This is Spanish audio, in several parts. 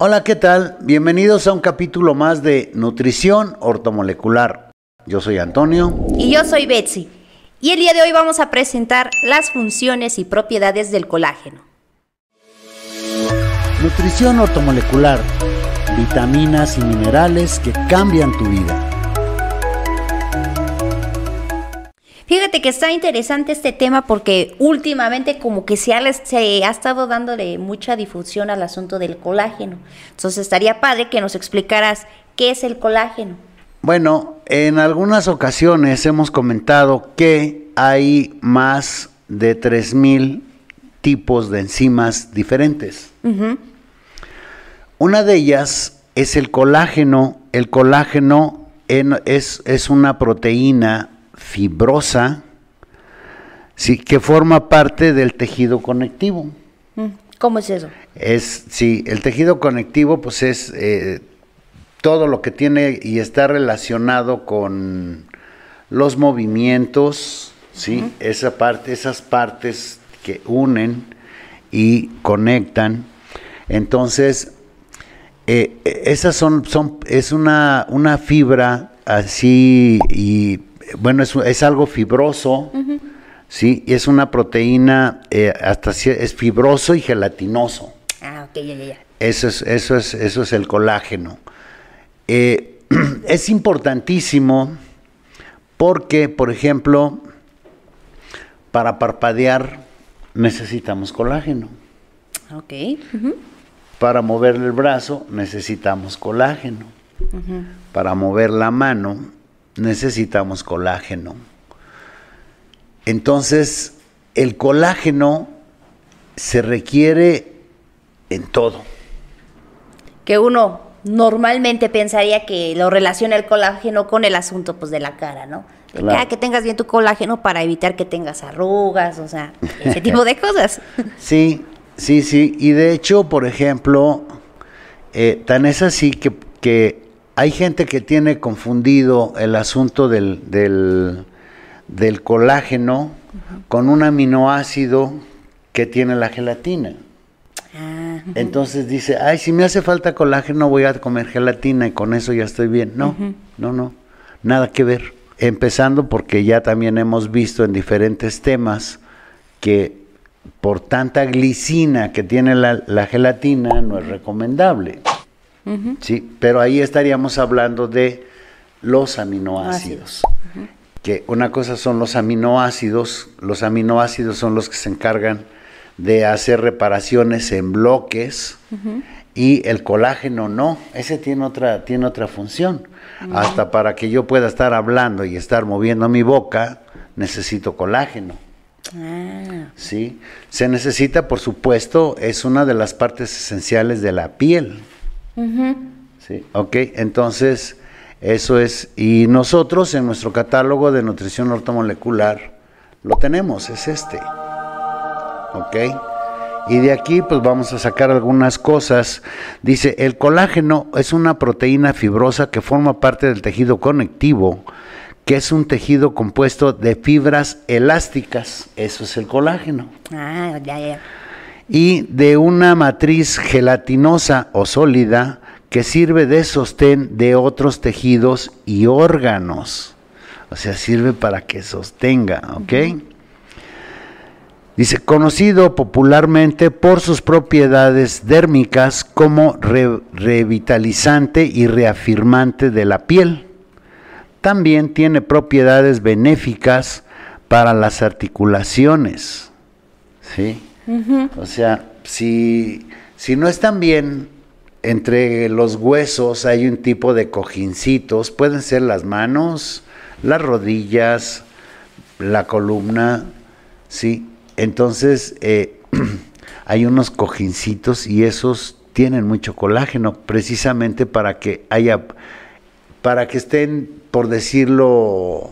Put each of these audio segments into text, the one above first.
Hola, ¿qué tal? Bienvenidos a un capítulo más de Nutrición Ortomolecular. Yo soy Antonio. Y yo soy Betsy. Y el día de hoy vamos a presentar las funciones y propiedades del colágeno. Nutrición ortomolecular. Vitaminas y minerales que cambian tu vida. Fíjate que está interesante este tema porque últimamente como que se ha, se ha estado dándole mucha difusión al asunto del colágeno. Entonces estaría padre que nos explicaras qué es el colágeno. Bueno, en algunas ocasiones hemos comentado que hay más de 3.000 tipos de enzimas diferentes. Una de ellas es el colágeno. El colágeno es, es una proteína fibrosa, sí, que forma parte del tejido conectivo. Mm, ¿Cómo es eso? Es, sí, el tejido conectivo, pues es eh, todo lo que tiene y está relacionado con los movimientos, sí, esa parte, esas partes que unen y conectan. Entonces, eh, esas son, son, es una, una fibra así y bueno, es, es algo fibroso, ¿sí? Y es una proteína, eh, hasta es fibroso y gelatinoso. Ah, ok, ya, ya, Eso es, eso es, eso es el colágeno. Eh, es importantísimo porque, por ejemplo, para parpadear necesitamos colágeno. Ok. Para mover el brazo necesitamos colágeno. Para mover la mano necesitamos colágeno. Entonces, el colágeno se requiere en todo. Que uno normalmente pensaría que lo relaciona el colágeno con el asunto pues de la cara, ¿no? De que, ah, que, tengas bien tu colágeno para evitar que tengas arrugas, o sea, ese tipo de cosas. Sí, sí, sí. Y de hecho, por ejemplo, eh, tan es así que, que hay gente que tiene confundido el asunto del, del, colágeno con un aminoácido que tiene la gelatina. Ah, Entonces dice, ay, si me hace falta colágeno voy a comer gelatina y con eso ya estoy bien. No, no, no, nada que ver. Empezando porque ya también hemos visto en diferentes temas que por tanta glicina que tiene la, la gelatina no es recomendable. Sí, pero ahí estaríamos hablando de los aminoácidos. Que una cosa son los aminoácidos, los aminoácidos son los que se encargan de hacer reparaciones en bloques y el colágeno no, ese tiene otra, tiene otra función. Hasta para que yo pueda estar hablando y estar moviendo mi boca, necesito colágeno. Ah. Sí, se necesita, por supuesto, es una de las partes esenciales de la piel. Sí, ok, entonces eso es, y nosotros en nuestro catálogo de nutrición ortomolecular lo tenemos, es este. Ok, y de aquí pues vamos a sacar algunas cosas. Dice, el colágeno es una proteína fibrosa que forma parte del tejido conectivo, que es un tejido compuesto de fibras elásticas, eso es el colágeno. Ah, ya, ya y de una matriz gelatinosa o sólida que sirve de sostén de otros tejidos y órganos. O sea, sirve para que sostenga, ¿ok? Dice, conocido popularmente por sus propiedades dérmicas como revitalizante y reafirmante de la piel. También tiene propiedades benéficas para las articulaciones. ¿Sí? O sea, si, si no están bien entre los huesos, hay un tipo de cojincitos, pueden ser las manos, las rodillas, la columna, ¿sí? Entonces, eh, hay unos cojincitos y esos tienen mucho colágeno, precisamente para que haya, para que estén, por decirlo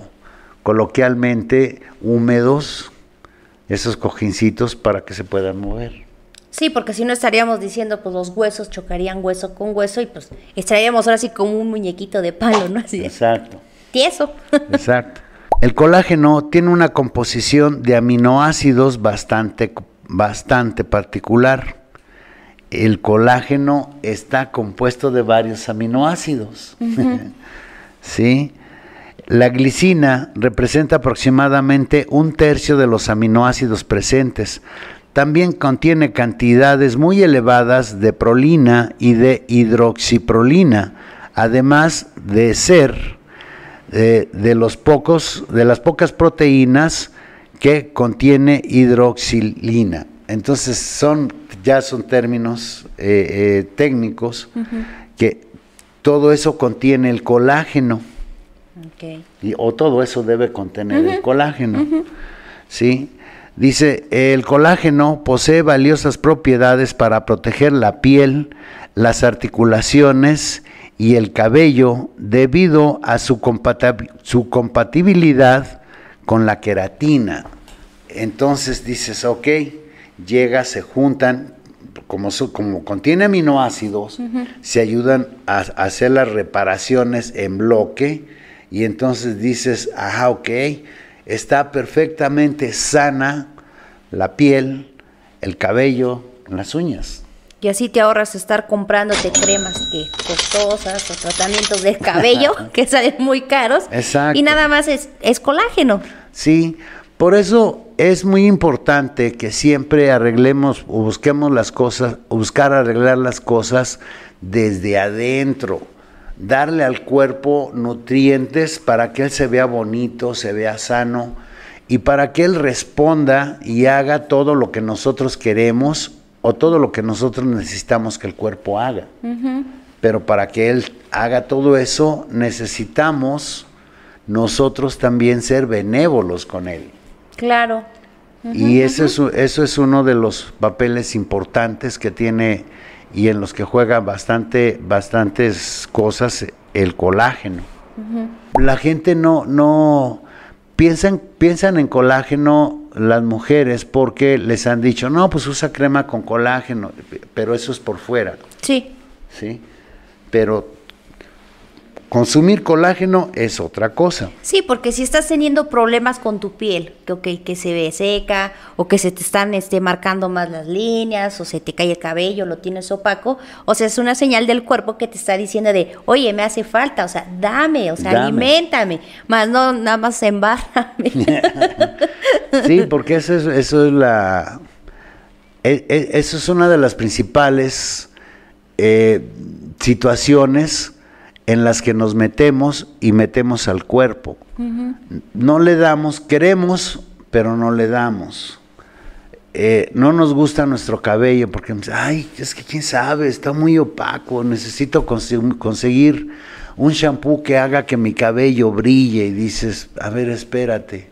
coloquialmente, húmedos, esos cojincitos para que se puedan mover. Sí, porque si no estaríamos diciendo, pues los huesos chocarían hueso con hueso y pues estaríamos ahora así como un muñequito de palo, ¿no? Así Exacto. Tieso. Exacto. El colágeno tiene una composición de aminoácidos bastante, bastante particular. el colágeno está compuesto de varios aminoácidos. ¿Sí? La glicina representa aproximadamente un tercio de los aminoácidos presentes. También contiene cantidades muy elevadas de prolina y de hidroxiprolina, además de ser eh, de, los pocos, de las pocas proteínas que contiene hidroxilina. Entonces son ya son términos eh, eh, técnicos que todo eso contiene el colágeno. Y, o todo eso debe contener el colágeno. ¿Sí? Dice, el colágeno posee valiosas propiedades para proteger la piel, las articulaciones y el cabello debido a su, su compatibilidad con la queratina. Entonces dices, ok, llega, se juntan, como, como contiene aminoácidos, se ayudan a, hacer las reparaciones en bloque y entonces dices, ajá, ok, está perfectamente sana la piel, el cabello, las uñas. Y así te ahorras estar comprándote cremas que costosas o tratamientos de cabello que salen muy caros. Exacto. Y nada más es, es colágeno. Sí, por eso es muy importante que siempre arreglemos o busquemos las cosas, buscar arreglar las cosas desde adentro, darle al cuerpo nutrientes para que él se vea bonito, se vea sano y para que él responda y haga todo lo que nosotros queremos o todo lo que nosotros necesitamos que el cuerpo haga. Pero para que él haga todo eso necesitamos nosotros también ser benévolos con él. Claro. y eso es, eso es uno de los papeles importantes que tiene y en los que juega bastante, bastantes cosas el colágeno. La gente no, no piensan, piensan en colágeno las mujeres porque les han dicho, no, pues usa crema con colágeno, pero eso es por fuera. Sí. Sí. Pero Consumir colágeno es otra cosa. Sí, porque si estás teniendo problemas con tu piel, que, que se ve seca o que se te están este, marcando más las líneas o se te cae el cabello, lo tienes opaco, o sea, es una señal del cuerpo que te está diciendo de, oye, me hace falta, o sea, dame, o sea, alimentame, más no nada más embárrame. sí, porque eso es, eso es la... E, e, eso es una de las principales eh, situaciones en las que nos metemos y metemos al cuerpo. No le damos, queremos, pero no le damos. Eh, no nos gusta nuestro cabello porque, ay, es que quién sabe, está muy opaco, necesito conseguir un shampoo que haga que mi cabello brille y dices, a ver, espérate.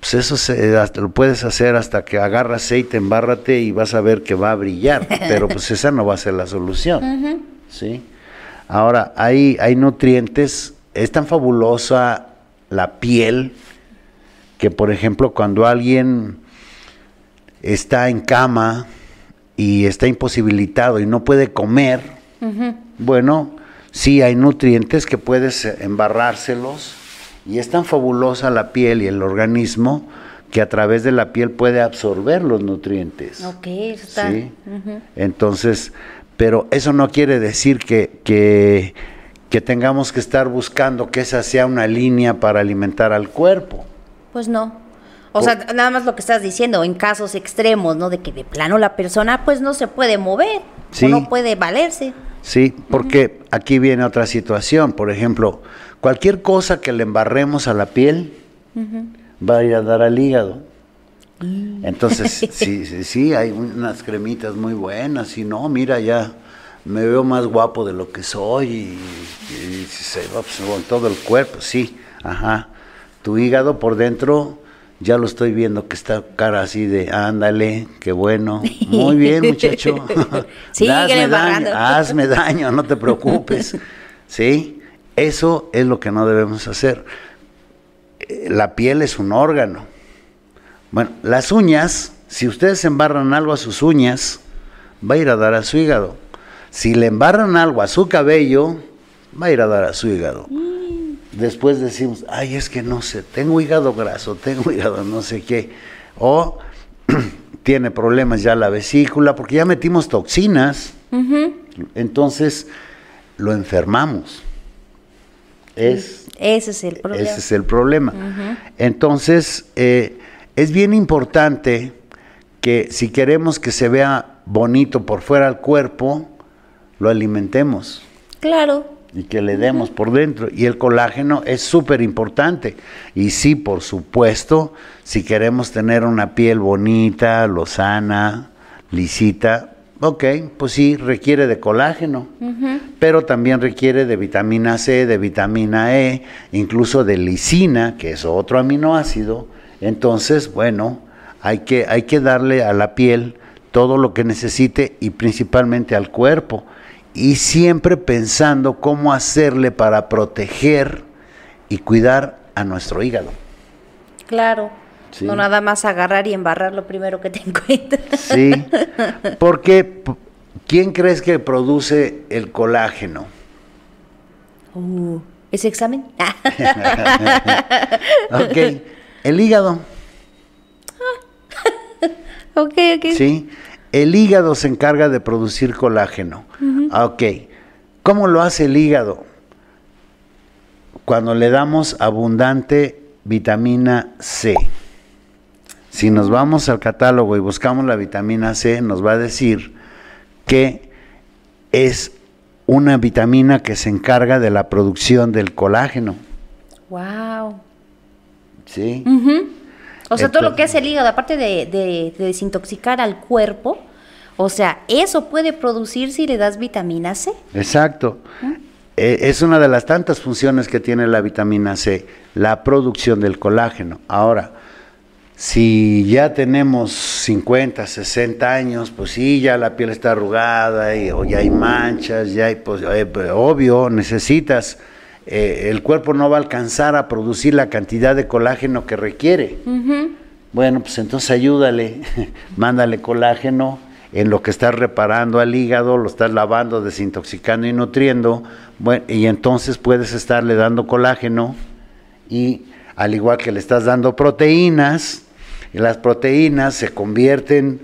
Pues eso se, lo puedes hacer hasta que agarra aceite, embárrate y vas a ver que va a brillar, pero pues esa no va a ser la solución, ¿sí? Ahora, hay, hay nutrientes, es tan fabulosa la piel que, por ejemplo, cuando alguien está en cama y está imposibilitado y no puede comer, bueno, sí hay nutrientes que puedes embarrárselos y es tan fabulosa la piel y el organismo que a través de la piel puede absorber los nutrientes. Ok, está. ¿sí? Entonces, pero eso no quiere decir que, que, tengamos que estar buscando que esa sea una línea para alimentar al cuerpo. Pues no. O sea, nada más lo que estás diciendo, en casos extremos, ¿no? De que de plano la persona pues no se puede mover, o no puede valerse. Sí, porque aquí viene otra situación. Por ejemplo, cualquier cosa que le embarremos a la piel va a ir a dar al hígado. Mm. Entonces, sí, sí, sí, hay unas cremitas muy buenas y no, mira, ya me veo más guapo de lo que soy y, se va pues, con todo el cuerpo, sí, ajá. Tu hígado por dentro, ya lo estoy viendo que está cara así de, ándale, qué bueno, muy bien muchacho, sí, hazme, daño, hazme daño, no te preocupes, ¿sí? Eso es lo que no debemos hacer. La piel es un órgano bueno, las uñas, si ustedes embarran algo a sus uñas, va a ir a dar a su hígado. Si le embarran algo a su cabello, va a ir a dar a su hígado. Después decimos, ay, es que no sé, tengo hígado graso, tengo hígado no sé qué. O tiene problemas ya la vesícula, porque ya metimos toxinas, entonces lo enfermamos. Es, ese es el problema. Ese es el problema. Entonces, eh, es bien importante que si queremos que se vea bonito por fuera del cuerpo, lo alimentemos. Claro. Y que le demos por dentro. Y el colágeno es súper importante. Y sí, por supuesto, si queremos tener una piel bonita, lozana, lisita, ok, pues sí, requiere de colágeno. Pero también requiere de vitamina C, de vitamina E, incluso de lisina, que es otro aminoácido. Entonces, bueno, hay que, hay que darle a la piel todo lo que necesite y principalmente al cuerpo. Y siempre pensando cómo hacerle para proteger y cuidar a nuestro hígado. Claro. No nada más agarrar y embarrar lo primero que te encuentres. Sí. Porque, ¿quién crees que produce el colágeno? Uh, ¿Ese examen? ok. El hígado. ok, ok. Sí. El hígado se encarga de producir colágeno. Ok. ¿Cómo lo hace el hígado? Cuando le damos abundante vitamina C. Si nos vamos al catálogo y buscamos la vitamina C, nos va a decir que es una vitamina que se encarga de la producción del colágeno. Wow. Sí. O sea, todo lo que hace el hígado, aparte de, desintoxicar al cuerpo, o sea, eso puede producir si le das vitamina C. Exacto. E, es una de las tantas funciones que tiene la vitamina C, la producción del colágeno. Ahora, si ya tenemos 50, 60 años, pues sí, ya la piel está arrugada y, o ya hay manchas, ya hay, pues, eh, pues obvio, necesitas eh, el cuerpo no va a alcanzar a producir la cantidad de colágeno que requiere. Bueno, pues entonces ayúdale, mándale colágeno en lo que estás reparando al hígado, lo estás lavando, desintoxicando y nutriendo, bueno, y entonces puedes estarle dando colágeno y al igual que le estás dando proteínas, y las proteínas se convierten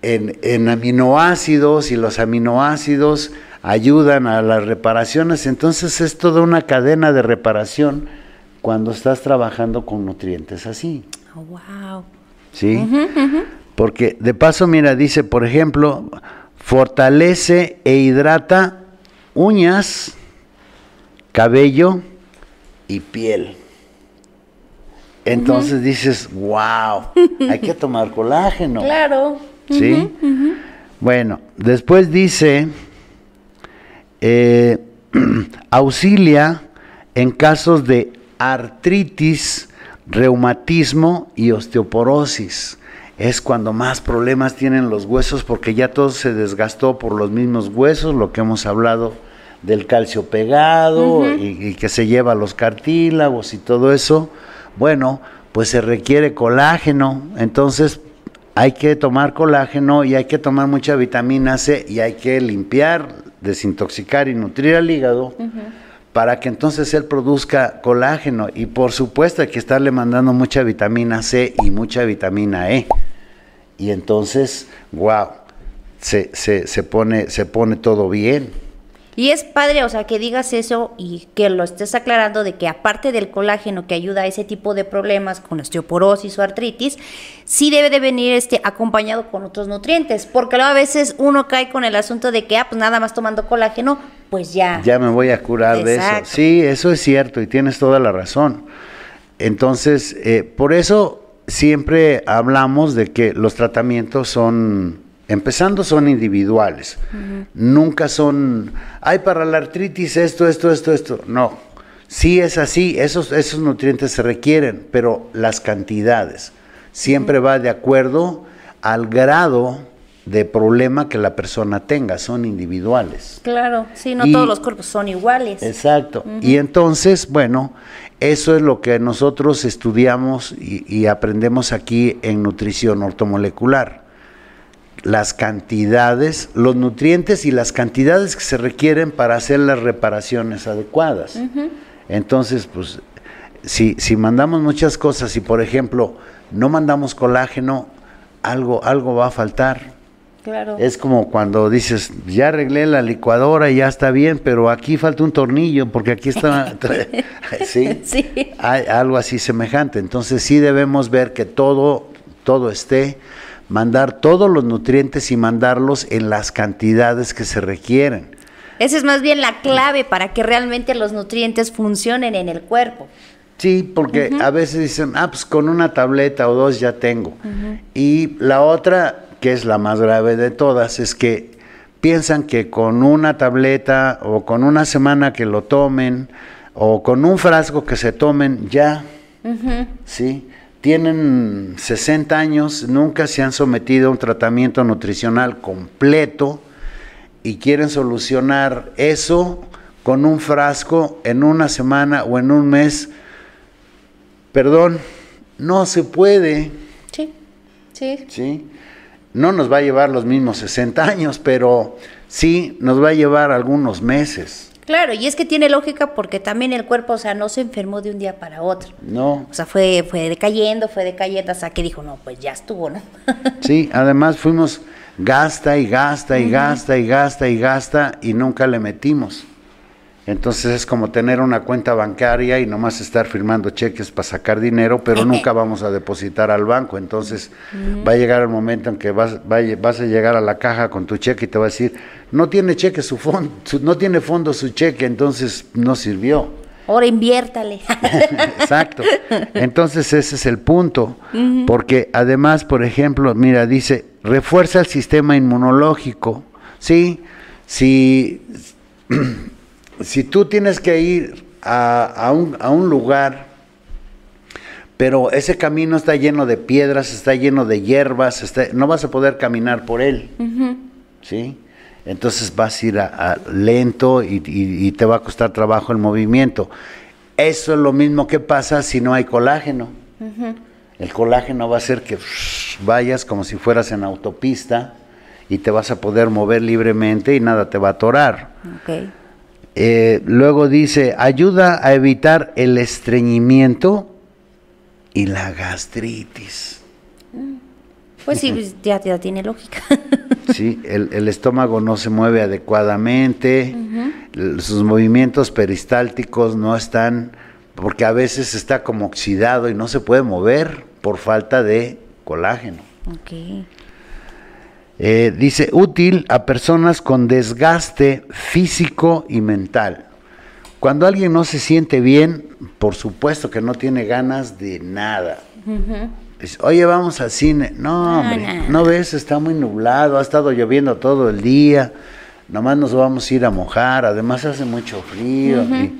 en, en aminoácidos y los aminoácidos ayudan a las reparaciones. Entonces es toda una cadena de reparación cuando estás trabajando con nutrientes así. Oh, wow. ¿Sí? Porque de paso, mira, dice, por ejemplo, fortalece e hidrata uñas, cabello y piel. Entonces dices, wow, hay que tomar colágeno. Claro. ¿Sí? Bueno, después dice eh, auxilia en casos de artritis, reumatismo y osteoporosis. Es cuando más problemas tienen los huesos porque ya todo se desgastó por los mismos huesos, lo que hemos hablado del calcio pegado y, y, que se lleva los cartílagos y todo eso. Bueno, pues se requiere colágeno. Entonces hay que tomar colágeno y hay que tomar mucha vitamina C y hay que limpiar desintoxicar y nutrir al hígado para que entonces él produzca colágeno y por supuesto hay que estarle mandando mucha vitamina C y mucha vitamina E. Y entonces, wow, se, se, se, pone, se pone todo bien. Y es padre, o sea, que digas eso y que lo estés aclarando de que aparte del colágeno que ayuda a ese tipo de problemas con osteoporosis o artritis, sí debe de venir este acompañado con otros nutrientes, porque luego a veces uno cae con el asunto de que, ah, pues nada más tomando colágeno, pues ya. Ya me voy a curar de eso. Sí, eso es cierto y tienes toda la razón. Entonces, eh, por eso siempre hablamos de que los tratamientos son Empezando son individuales, nunca son, hay para la artritis esto, esto, esto, esto. No, sí es así, esos, esos nutrientes se requieren, pero las cantidades siempre va de acuerdo al grado de problema que la persona tenga, son individuales. Claro, sí, no todos los cuerpos son iguales. Exacto. Y entonces, bueno, eso es lo que nosotros estudiamos y aprendemos aquí en nutrición ortomolecular las cantidades, los nutrientes y las cantidades que se requieren para hacer las reparaciones adecuadas. Entonces, pues, si, si mandamos muchas cosas y, por ejemplo, no mandamos colágeno, algo, algo va a faltar. Claro. Es como cuando dices, ya arreglé la licuadora y ya está bien, pero aquí falta un tornillo porque aquí está... sí, Sí. hay algo así semejante. Entonces sí debemos ver que todo, todo esté, mandar todos los nutrientes y mandarlos en las cantidades que se requieren. Esa es más bien la clave para que realmente los nutrientes funcionen en el cuerpo. Sí, porque a veces dicen, ah, pues con una tableta o dos ya tengo. Y la otra, que es la más grave de todas, es que piensan que con una tableta o con una semana que lo tomen o con un frasco que se tomen ya, ¿sí? Tienen 60 años, nunca se han sometido a un tratamiento nutricional completo y quieren solucionar eso con un frasco en una semana o en un mes. Perdón, no se puede, Sí, sí. ¿sí? No nos va a llevar los mismos 60 años, pero sí nos va a llevar algunos meses, Claro, y es que tiene lógica porque también el cuerpo, o sea, no se enfermó de un día para otro. ¿no? O sea, fue, fue decayendo, fue decayendo hasta que dijo, no, pues ya estuvo, ¿no? Sí, además fuimos gasta y gasta y gasta y gasta y gasta y nunca le metimos. Entonces es como tener una cuenta bancaria y nomás estar firmando cheques para sacar dinero, pero nunca vamos a depositar al banco. Entonces va a llegar el momento en que vas, vas a llegar a la caja con tu cheque y te va a decir, no tiene cheque su fondo, no tiene fondo su cheque, entonces no sirvió. Ahora inviértale. Exacto. Entonces ese es el punto, porque además, por ejemplo, mira, dice, refuerza el sistema inmunológico. Sí, si, si tú tienes que ir a, a un, a un lugar, pero ese camino está lleno de piedras, está lleno de hierbas, está- no vas a poder caminar por él. ¿sí? Entonces vas a ir a, a lento y, y- y te va a costar trabajo el movimiento. Eso es lo mismo que pasa si no hay colágeno. El colágeno va a hacer que vayas como si fueras en autopista y te vas a poder mover libremente y nada te va a atorar. Eh, luego dice, ayuda a evitar el estreñimiento y la gastritis. Pues sí, pues, ya, ya tiene lógica. Sí, el, el estómago no se mueve adecuadamente, sus movimientos peristálticos no están, porque a veces está como oxidado y no se puede mover por falta de colágeno. ok. Eh, dice, útil a personas con desgaste físico y mental. Cuando alguien no se siente bien, por supuesto que no tiene ganas de nada. Dice, Oye, vamos al cine. No, hombre, no. no ves, está muy nublado, ha estado lloviendo todo el día. Nomás nos vamos a ir a mojar, además hace mucho frío. Y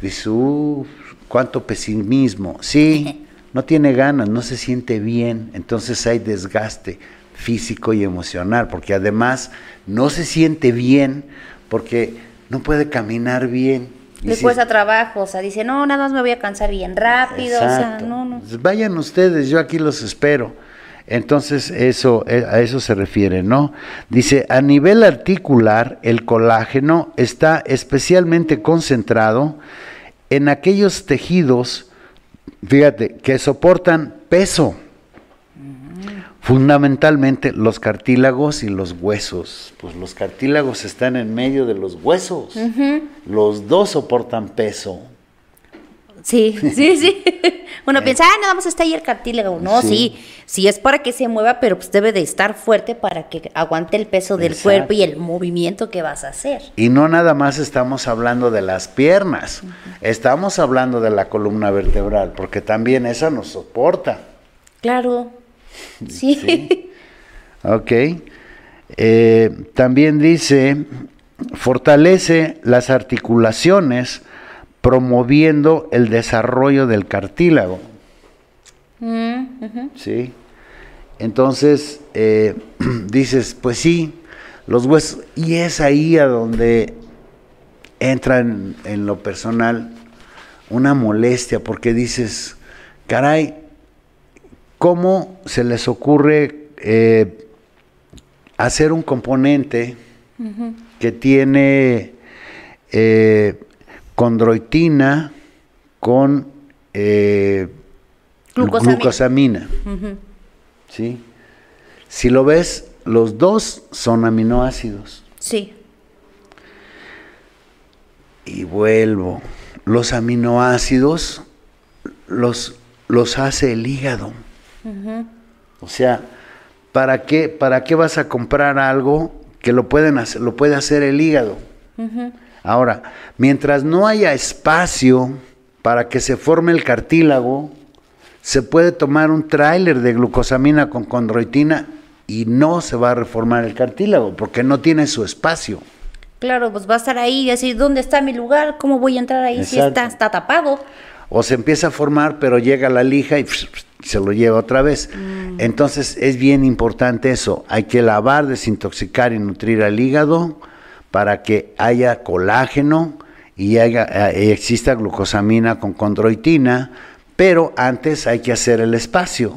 dice, "Uf, cuánto pesimismo. Sí, no tiene ganas, no se siente bien, entonces hay desgaste físico y emocional, porque además no se siente bien porque no puede caminar bien. Le si- cuesta trabajo, o sea, dice, no, nada más me voy a cansar bien rápido, o sea, no, no. Vayan ustedes, yo aquí los espero. Entonces, eso, eh, a eso se refiere, ¿no? Dice, a nivel articular, el colágeno está especialmente concentrado en aquellos tejidos, fíjate, que soportan peso. Fundamentalmente los cartílagos y los huesos. Pues los cartílagos están en medio de los huesos. Los dos soportan peso. Sí, sí, sí. Uno piensa, ah, no, vamos a estar ahí el cartílago. No, Sí. sí. sí, es para que se mueva, pero pues debe de estar fuerte para que aguante el peso del Exacto. cuerpo y el movimiento que vas a hacer. Y no nada más estamos hablando de las piernas, estamos hablando de la columna vertebral, porque también esa nos soporta. Claro. Sí. Sí. Ok. Eh, también dice, fortalece las articulaciones promoviendo el desarrollo del cartílago. Mm. ¿sí? Entonces, eh, dices, pues sí, los huesos, y es ahí a donde entra en, en lo personal una molestia, porque dices, caray, ¿cómo se les ocurre eh, hacer un componente que tiene eh, condroitina con eh, Glucosamina. ¿sí? Si lo ves, los dos son aminoácidos. Sí. Y vuelvo. Los aminoácidos los, los hace el hígado. O sea, ¿para qué, ¿para qué vas a comprar algo que lo, pueden hacer, lo puede hacer el hígado? Ahora, mientras no haya espacio para que se forme el cartílago, se puede tomar un tráiler de glucosamina con condroitina y no se va a reformar el cartílago porque no tiene su espacio. Claro, pues va a estar ahí y decir, ¿dónde está mi lugar? ¿Cómo voy a entrar ahí si está, está tapado? O se empieza a formar, pero llega la lija y se lo lleva otra vez. Mm. Entonces es bien importante eso. Hay que lavar, desintoxicar y nutrir al hígado para que haya colágeno y haya, eh, exista glucosamina con condroitina, pero antes hay que hacer el espacio.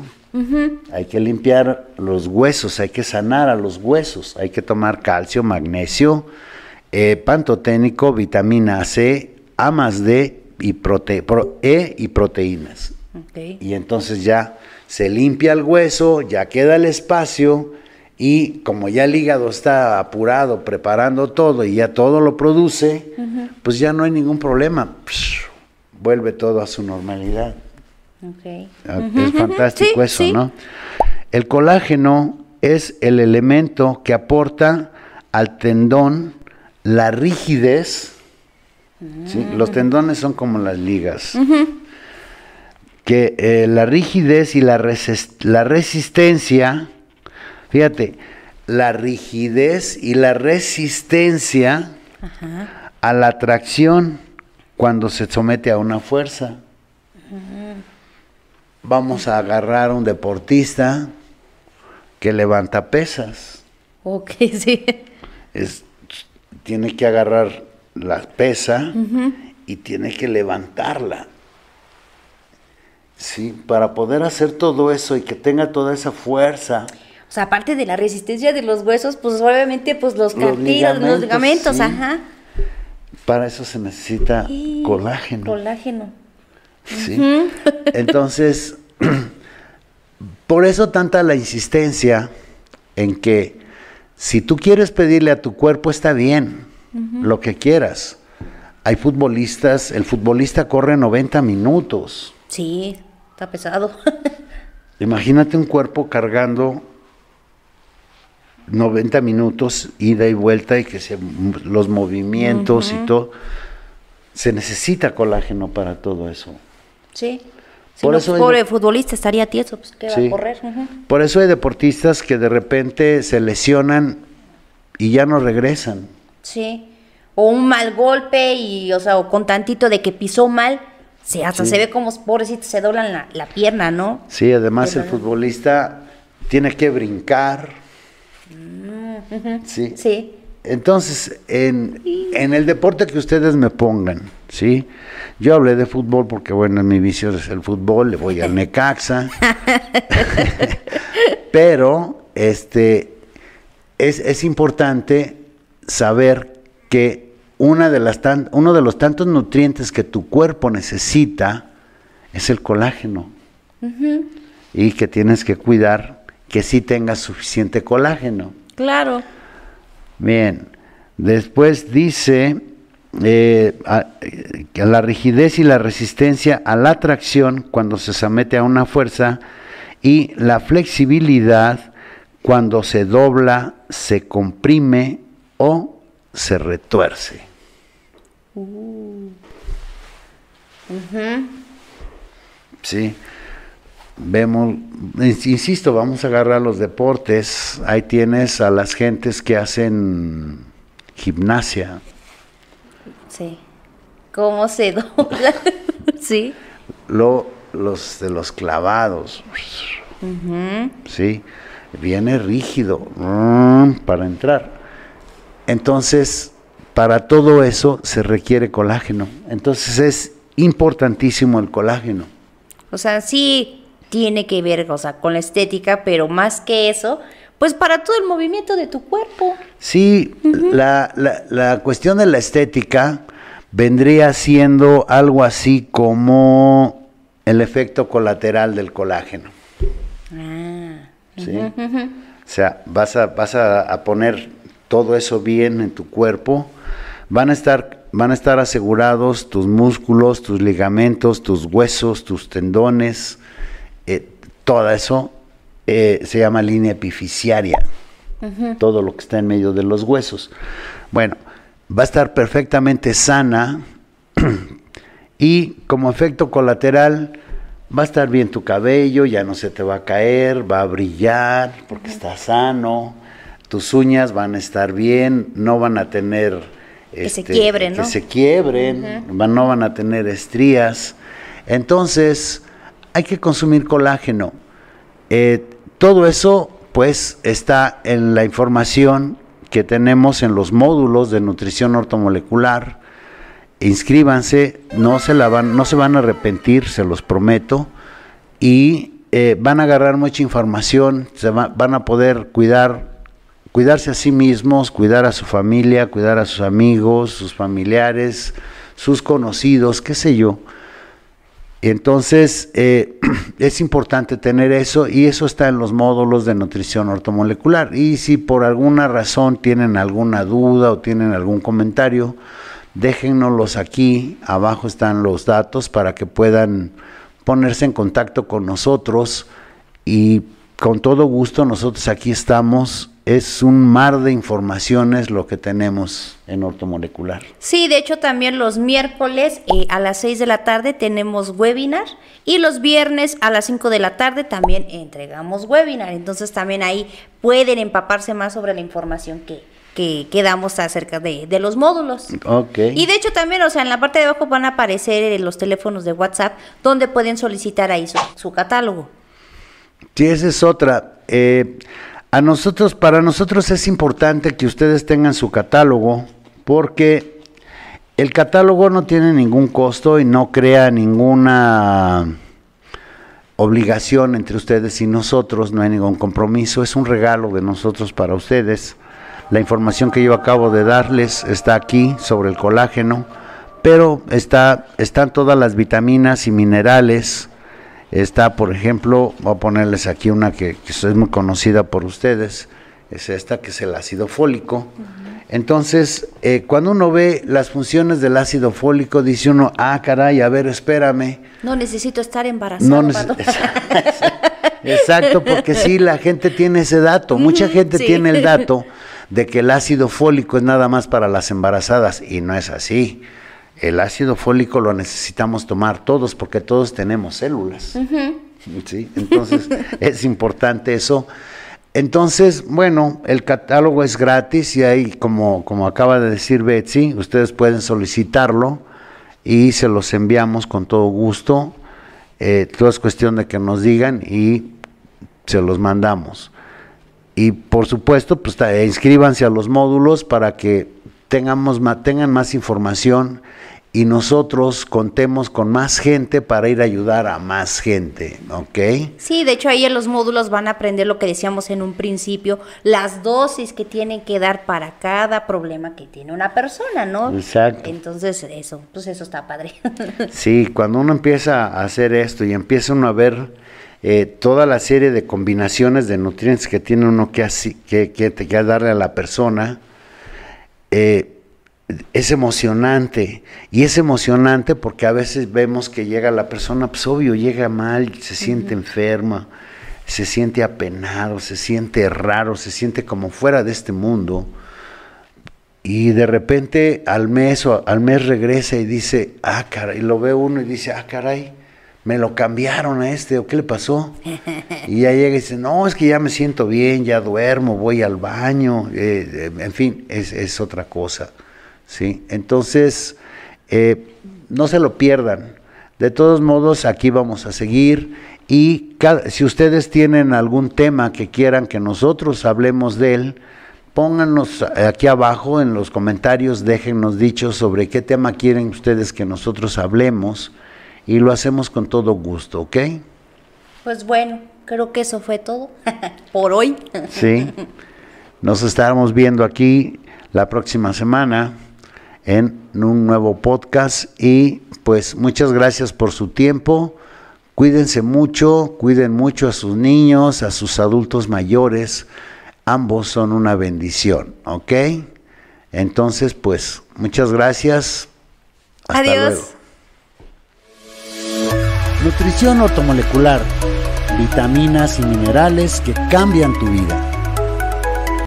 Hay que limpiar los huesos, hay que sanar a los huesos, hay que tomar calcio, magnesio, eh, pantoténico, vitamina C, A más D y prote E y proteínas. Y entonces ya se limpia el hueso, ya queda el espacio y como ya el hígado está apurado, preparando todo y ya todo lo produce, pues ya no hay ningún problema. vuelve todo a su normalidad. Ah, es fantástico eso, ¿no? El colágeno es el elemento que aporta al tendón la rigidez. Los tendones son como las ligas. Que eh, la rigidez y la, la resistencia Fíjate, la rigidez y la resistencia a la atracción cuando se somete a una fuerza. Vamos a agarrar a un deportista que levanta pesas. Ok, sí. Es, tiene que agarrar la pesa y tiene que levantarla. Sí, para poder hacer todo eso y que tenga toda esa fuerza. O sea, aparte de la resistencia de los huesos, pues obviamente pues los, los los ligamentos, ajá. Para eso se necesita colágeno. Colágeno. Sí. Entonces, por eso tanta la insistencia en que si tú quieres pedirle a tu cuerpo está bien, lo que quieras. Hay futbolistas, el futbolista corre 90 minutos. Sí, está pesado. Imagínate un cuerpo cargando 90 minutos, ida y vuelta, y que se, los movimientos y todo. Se necesita colágeno para todo eso. Sí. por eso pobre futbolista estaría tieso, pues que va a correr. Por eso hay deportistas que de repente se lesionan y ya no regresan. Sí. O un mal golpe y, o sea, o con tantito de que pisó mal, se, hasta se ve como pobrecito se doblan la, la pierna, ¿no? Sí, además el futbolista tiene que brincar, ¿sí? Sí. Entonces, en, el deporte que ustedes me pongan, ¿sí? Yo hablé de fútbol porque, bueno, mi vicio es el fútbol, le voy al Necaxa. Pero, este, es, es importante saber que una de las uno de los tantos nutrientes que tu cuerpo necesita es el colágeno. Y que tienes que cuidar que sí tengas suficiente colágeno. Claro. Bien, después dice eh, que la rigidez y la resistencia a la atracción cuando se somete a una fuerza y la flexibilidad cuando se dobla, se comprime o se retuerce. Uh. Sí vemos, insisto, vamos a agarrar los deportes, ahí tienes a las gentes que hacen gimnasia. Sí. ¿Cómo se dobla? sí. Lo, los de los clavados. Sí. Viene rígido para entrar. Entonces, para todo eso se requiere colágeno. Entonces es importantísimo el colágeno. O sea, sí, tiene que ver, o sea, con la estética, pero más que eso, pues para todo el movimiento de tu cuerpo. Sí, la, la, cuestión de la estética vendría siendo algo así como el efecto colateral del colágeno. Ah. ¿Sí? sea, vas a, vas a, poner todo eso bien en tu cuerpo. Van a estar van a estar asegurados tus músculos, tus ligamentos, tus huesos, tus tendones, eh, todo eso eh, se llama línea epifisiaria, todo lo que está en medio de los huesos. Bueno, va a estar perfectamente sana y como efecto colateral va a estar bien tu cabello, ya no se te va a caer, va a brillar porque está sano, tus uñas van a estar bien, no van a tener... Que se este, quiebren, ¿no? Que se quiebren, no van a tener estrías. Entonces, hay que consumir colágeno. Eh, todo eso, pues, está en la información que tenemos en los módulos de nutrición ortomolecular inscríbanse, no se, la van, no se van a arrepentir, se los prometo, y eh, van a agarrar mucha información, se van a poder cuidar, cuidarse a sí mismos, cuidar a su familia, cuidar a sus amigos, sus familiares, sus conocidos, qué sé yo. Entonces, eh, es importante tener eso y eso está en los módulos de nutrición ortomolecular. Y si por alguna razón tienen alguna duda o tienen algún comentario, déjennoslos aquí, abajo están los datos para que puedan ponerse en contacto con nosotros y con todo gusto nosotros aquí estamos. Es un mar de informaciones lo que tenemos en ortomolecular. Sí, de hecho también los miércoles eh, a las 6 de la tarde tenemos webinar y los viernes a las 5 de la tarde también entregamos webinar. Entonces también ahí pueden empaparse más sobre la información que, que, quedamos acerca de, los módulos. Okay. Y de hecho también, o sea, en la parte de abajo van a aparecer los teléfonos de WhatsApp donde pueden solicitar ahí su, catálogo. Sí, esa es otra. Eh, a nosotros, para nosotros es importante que ustedes tengan su catálogo porque el catálogo no tiene ningún costo y no crea ninguna obligación entre ustedes y nosotros, no hay ningún compromiso, es un regalo de nosotros para ustedes. La información que yo acabo de darles está aquí sobre el colágeno, pero está, están todas las vitaminas y minerales. Está, por ejemplo, voy a ponerles aquí una que, es muy conocida por ustedes, es esta que es el ácido fólico. Entonces, eh, cuando uno ve las funciones del ácido fólico, dice uno, ah, caray, a ver, espérame. No necesito estar embarazado. No Exacto, porque sí, la gente tiene ese dato, mucha gente tiene el dato de que el ácido fólico es nada más para las embarazadas y no es así. El ácido fólico lo necesitamos tomar todos porque todos tenemos células. ¿sí? Entonces es importante eso. Entonces, bueno, el catálogo es gratis y ahí, como, como acaba de decir Betsy, ustedes pueden solicitarlo y se los enviamos con todo gusto. Eh, todo es cuestión de que nos digan y se los mandamos. Y por supuesto, pues inscríbanse a los módulos para que tengamos, tengan más información y nosotros contemos con más gente para ir a ayudar a más gente, ¿ok? Sí, de hecho ahí en los módulos van a aprender lo que decíamos en un principio, las dosis que tienen que dar para cada problema que tiene una persona, ¿no? Exacto. Entonces eso, pues eso está padre. sí, cuando uno empieza a hacer esto y empieza uno a ver eh, toda la serie de combinaciones de nutrientes que tiene uno que, que, que, que darle a la persona, eh, es emocionante. Y es emocionante porque a veces vemos que llega la persona, pues obvio, llega mal, se siente enferma, se siente apenado, se siente raro, se siente como fuera de este mundo. Y de repente al mes o al mes regresa y dice, ah, caray, y lo ve uno y dice, ah, caray, me lo cambiaron a este, ¿o qué le pasó? Y ya llega y dice, no, es que ya me siento bien, ya duermo, voy al baño, eh, eh, en fin, es, otra cosa, ¿sí? Entonces, eh, no se lo pierdan. De todos modos, aquí vamos a seguir y si ustedes tienen algún tema que quieran que nosotros hablemos de él, pónganos aquí abajo en los comentarios, déjennos dicho sobre qué tema quieren ustedes que nosotros hablemos y lo hacemos con todo gusto, ¿ok? Pues bueno, creo que eso fue todo por hoy. sí, nos estaremos viendo aquí la próxima semana en un nuevo podcast y pues muchas gracias por su tiempo. Cuídense mucho, cuiden mucho a sus niños, a sus adultos mayores. Ambos son una bendición, ¿ok? Entonces, pues, muchas gracias. Hasta Adiós. Luego. Nutrición ortomolecular, vitaminas y minerales que cambian tu vida.